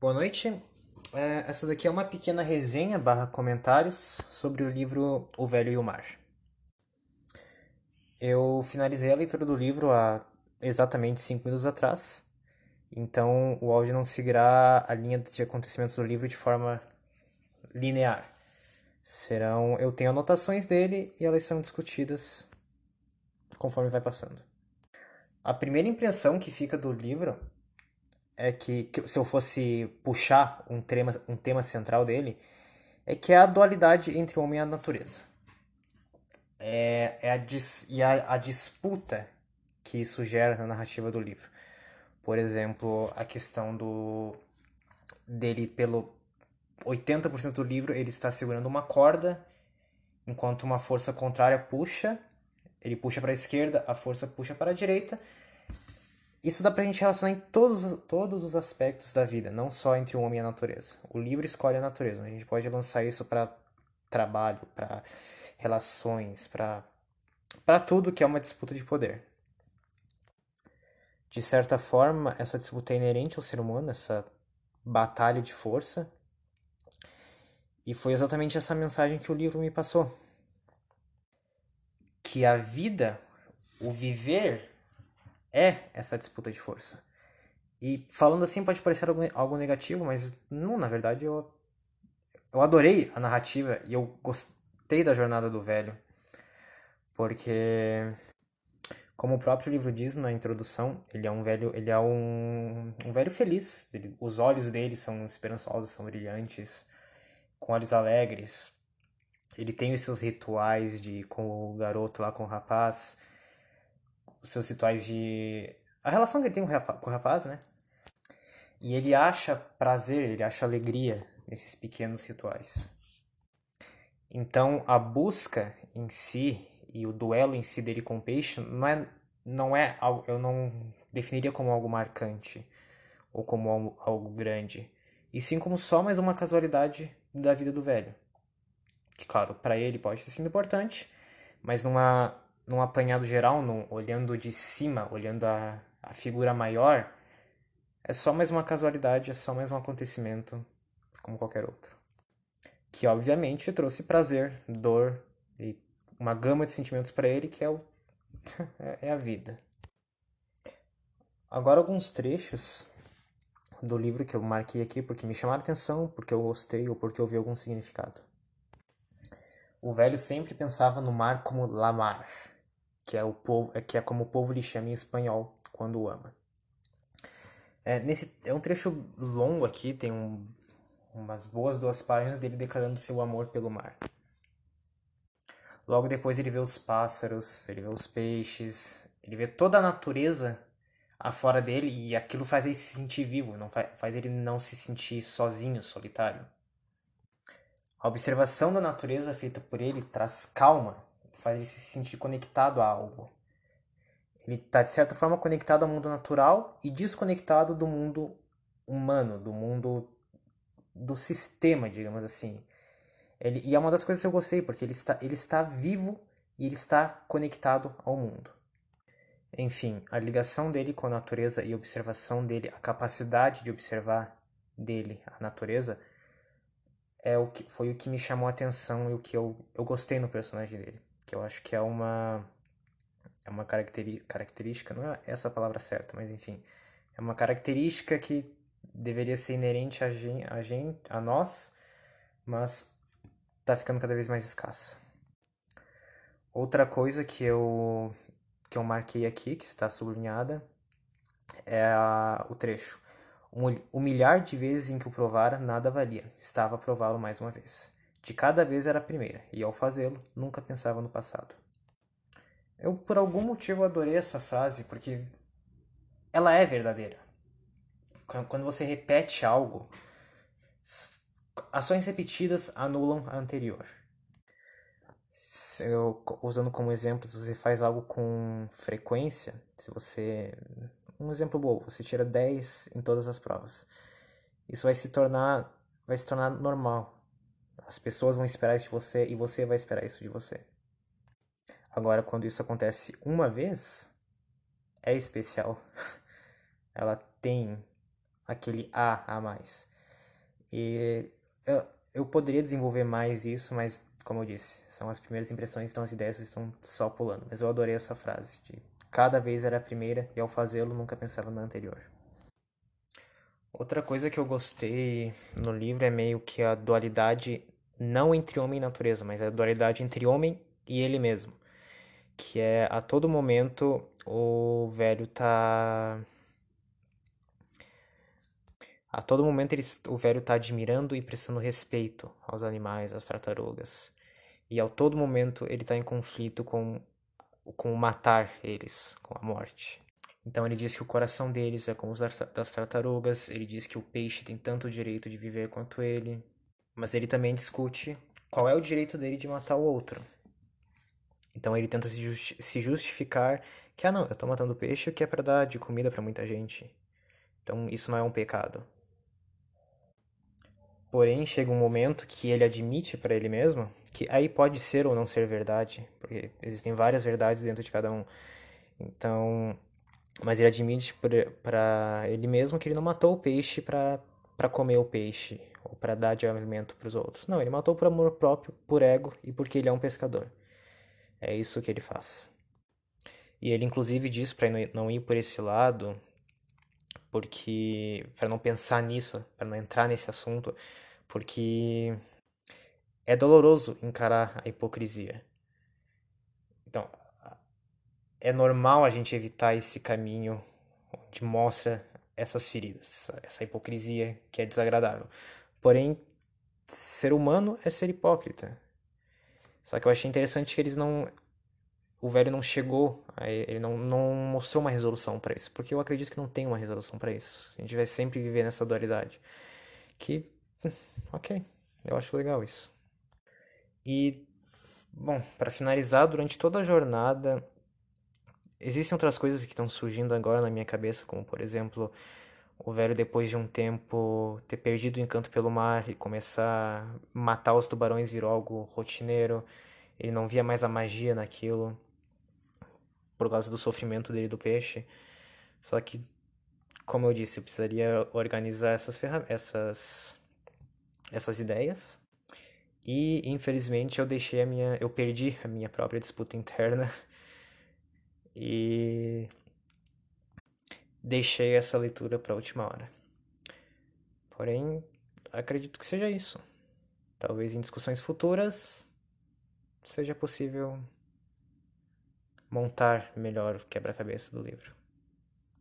Boa noite. É, essa daqui é uma pequena resenha barra comentários sobre o livro O Velho e o Mar. Eu finalizei a leitura do livro há exatamente cinco minutos atrás, então o áudio não seguirá a linha de acontecimentos do livro de forma linear. Serão, eu tenho anotações dele e elas são discutidas conforme vai passando. A primeira impressão que fica do livro é que, que, se eu fosse puxar um tema, um tema central dele, é que é a dualidade entre o homem e a natureza. É, é a, dis, e a, a disputa que isso gera na narrativa do livro. Por exemplo, a questão do dele pelo 80% do livro ele está segurando uma corda enquanto uma força contrária puxa, ele puxa para a esquerda, a força puxa para a direita isso dá pra gente relacionar em todos, todos os aspectos da vida, não só entre o homem e a natureza. O livro escolhe a natureza, a gente pode lançar isso para trabalho, para relações, para para tudo que é uma disputa de poder. De certa forma, essa disputa é inerente ao ser humano, essa batalha de força. E foi exatamente essa mensagem que o livro me passou. Que a vida, o viver, é essa disputa de força. E falando assim pode parecer algo, algo negativo, mas não, na verdade eu, eu adorei a narrativa e eu gostei da jornada do velho. Porque como o próprio livro diz na introdução, ele é um velho, ele é um, um velho feliz. Ele, os olhos dele são esperançosos, são brilhantes, com olhos alegres. Ele tem os seus rituais de com o garoto lá com o rapaz os seus rituais de. A relação que ele tem com o, rapaz, com o rapaz, né? E ele acha prazer, ele acha alegria nesses pequenos rituais. Então, a busca em si e o duelo em si dele com o peixe não é, não é algo, eu não definiria como algo marcante ou como algo, algo grande, e sim como só mais uma casualidade da vida do velho. Que, claro, para ele pode ter sido importante, mas numa num apanhado geral, num, olhando de cima, olhando a, a figura maior, é só mais uma casualidade, é só mais um acontecimento como qualquer outro. Que obviamente trouxe prazer, dor e uma gama de sentimentos para ele que é, o, é a vida. Agora alguns trechos do livro que eu marquei aqui porque me chamaram atenção, porque eu gostei ou porque eu vi algum significado. O velho sempre pensava no mar como la mar, que é, o povo, que é como o povo lhe chama em espanhol quando o ama. É, nesse, é um trecho longo aqui, tem um, umas boas duas páginas dele declarando seu amor pelo mar. Logo depois ele vê os pássaros, ele vê os peixes, ele vê toda a natureza afora dele e aquilo faz ele se sentir vivo, não faz, faz ele não se sentir sozinho, solitário. A observação da natureza feita por ele traz calma faz ele se sentir conectado a algo. Ele está, de certa forma, conectado ao mundo natural e desconectado do mundo humano, do mundo do sistema, digamos assim. Ele, e é uma das coisas que eu gostei, porque ele está, ele está vivo e ele está conectado ao mundo. Enfim, a ligação dele com a natureza e a observação dele, a capacidade de observar dele a natureza, é o que foi o que me chamou a atenção e o que eu, eu gostei no personagem dele que eu acho que é uma é uma característica, não é essa a palavra certa, mas enfim, é uma característica que deveria ser inerente a gente, a, gente, a nós, mas está ficando cada vez mais escassa. Outra coisa que eu que eu marquei aqui, que está sublinhada, é a, o trecho. Um, milhar de vezes em que o provara, nada valia. Estava a prová-lo mais uma vez. De cada vez era a primeira, e ao fazê-lo, nunca pensava no passado. Eu, por algum motivo, adorei essa frase, porque ela é verdadeira. Quando você repete algo, ações repetidas anulam a anterior. Eu, usando como exemplo, se você faz algo com frequência, se você. Um exemplo bom, você tira 10 em todas as provas. Isso vai se tornar, vai se tornar normal. As pessoas vão esperar isso de você e você vai esperar isso de você. Agora, quando isso acontece uma vez, é especial. Ela tem aquele A a mais. E eu, eu poderia desenvolver mais isso, mas como eu disse, são as primeiras impressões, então as ideias estão só pulando. Mas eu adorei essa frase de cada vez era a primeira e ao fazê-lo nunca pensava na anterior. Outra coisa que eu gostei no livro é meio que a dualidade não entre homem e natureza, mas a dualidade entre homem e ele mesmo. Que é a todo momento o velho tá a todo momento ele, o velho tá admirando e prestando respeito aos animais, às tartarugas. E a todo momento ele tá em conflito com com matar eles, com a morte. Então ele diz que o coração deles é como os das tartarugas, ele diz que o peixe tem tanto direito de viver quanto ele, mas ele também discute qual é o direito dele de matar o outro. Então ele tenta se, justi se justificar que, ah não, eu tô matando peixe que é para dar de comida para muita gente. Então isso não é um pecado. Porém, chega um momento que ele admite para ele mesmo que aí pode ser ou não ser verdade, porque existem várias verdades dentro de cada um. Então, mas ele admite para ele mesmo que ele não matou o peixe para comer o peixe ou para dar de alimento para os outros. Não, ele matou por amor próprio, por ego e porque ele é um pescador. É isso que ele faz. E ele inclusive diz para não ir por esse lado, porque para não pensar nisso, para não entrar nesse assunto, porque é doloroso encarar a hipocrisia. Então, é normal a gente evitar esse caminho onde mostra essas feridas, essa hipocrisia que é desagradável. Porém, ser humano é ser hipócrita. Só que eu achei interessante que eles não. O velho não chegou, ele não, não mostrou uma resolução para isso, porque eu acredito que não tem uma resolução para isso. A gente vai sempre viver nessa dualidade. Que, hum, ok, eu acho legal isso. E, bom, para finalizar, durante toda a jornada, Existem outras coisas que estão surgindo agora na minha cabeça, como por exemplo, o velho depois de um tempo ter perdido o encanto pelo mar e começar a matar os tubarões virou algo rotineiro. Ele não via mais a magia naquilo por causa do sofrimento dele do peixe. Só que, como eu disse, eu precisaria organizar essas essas essas ideias. E infelizmente eu deixei a minha, eu perdi a minha própria disputa interna e deixei essa leitura para a última hora. Porém, acredito que seja isso. Talvez em discussões futuras seja possível montar melhor o quebra-cabeça do livro.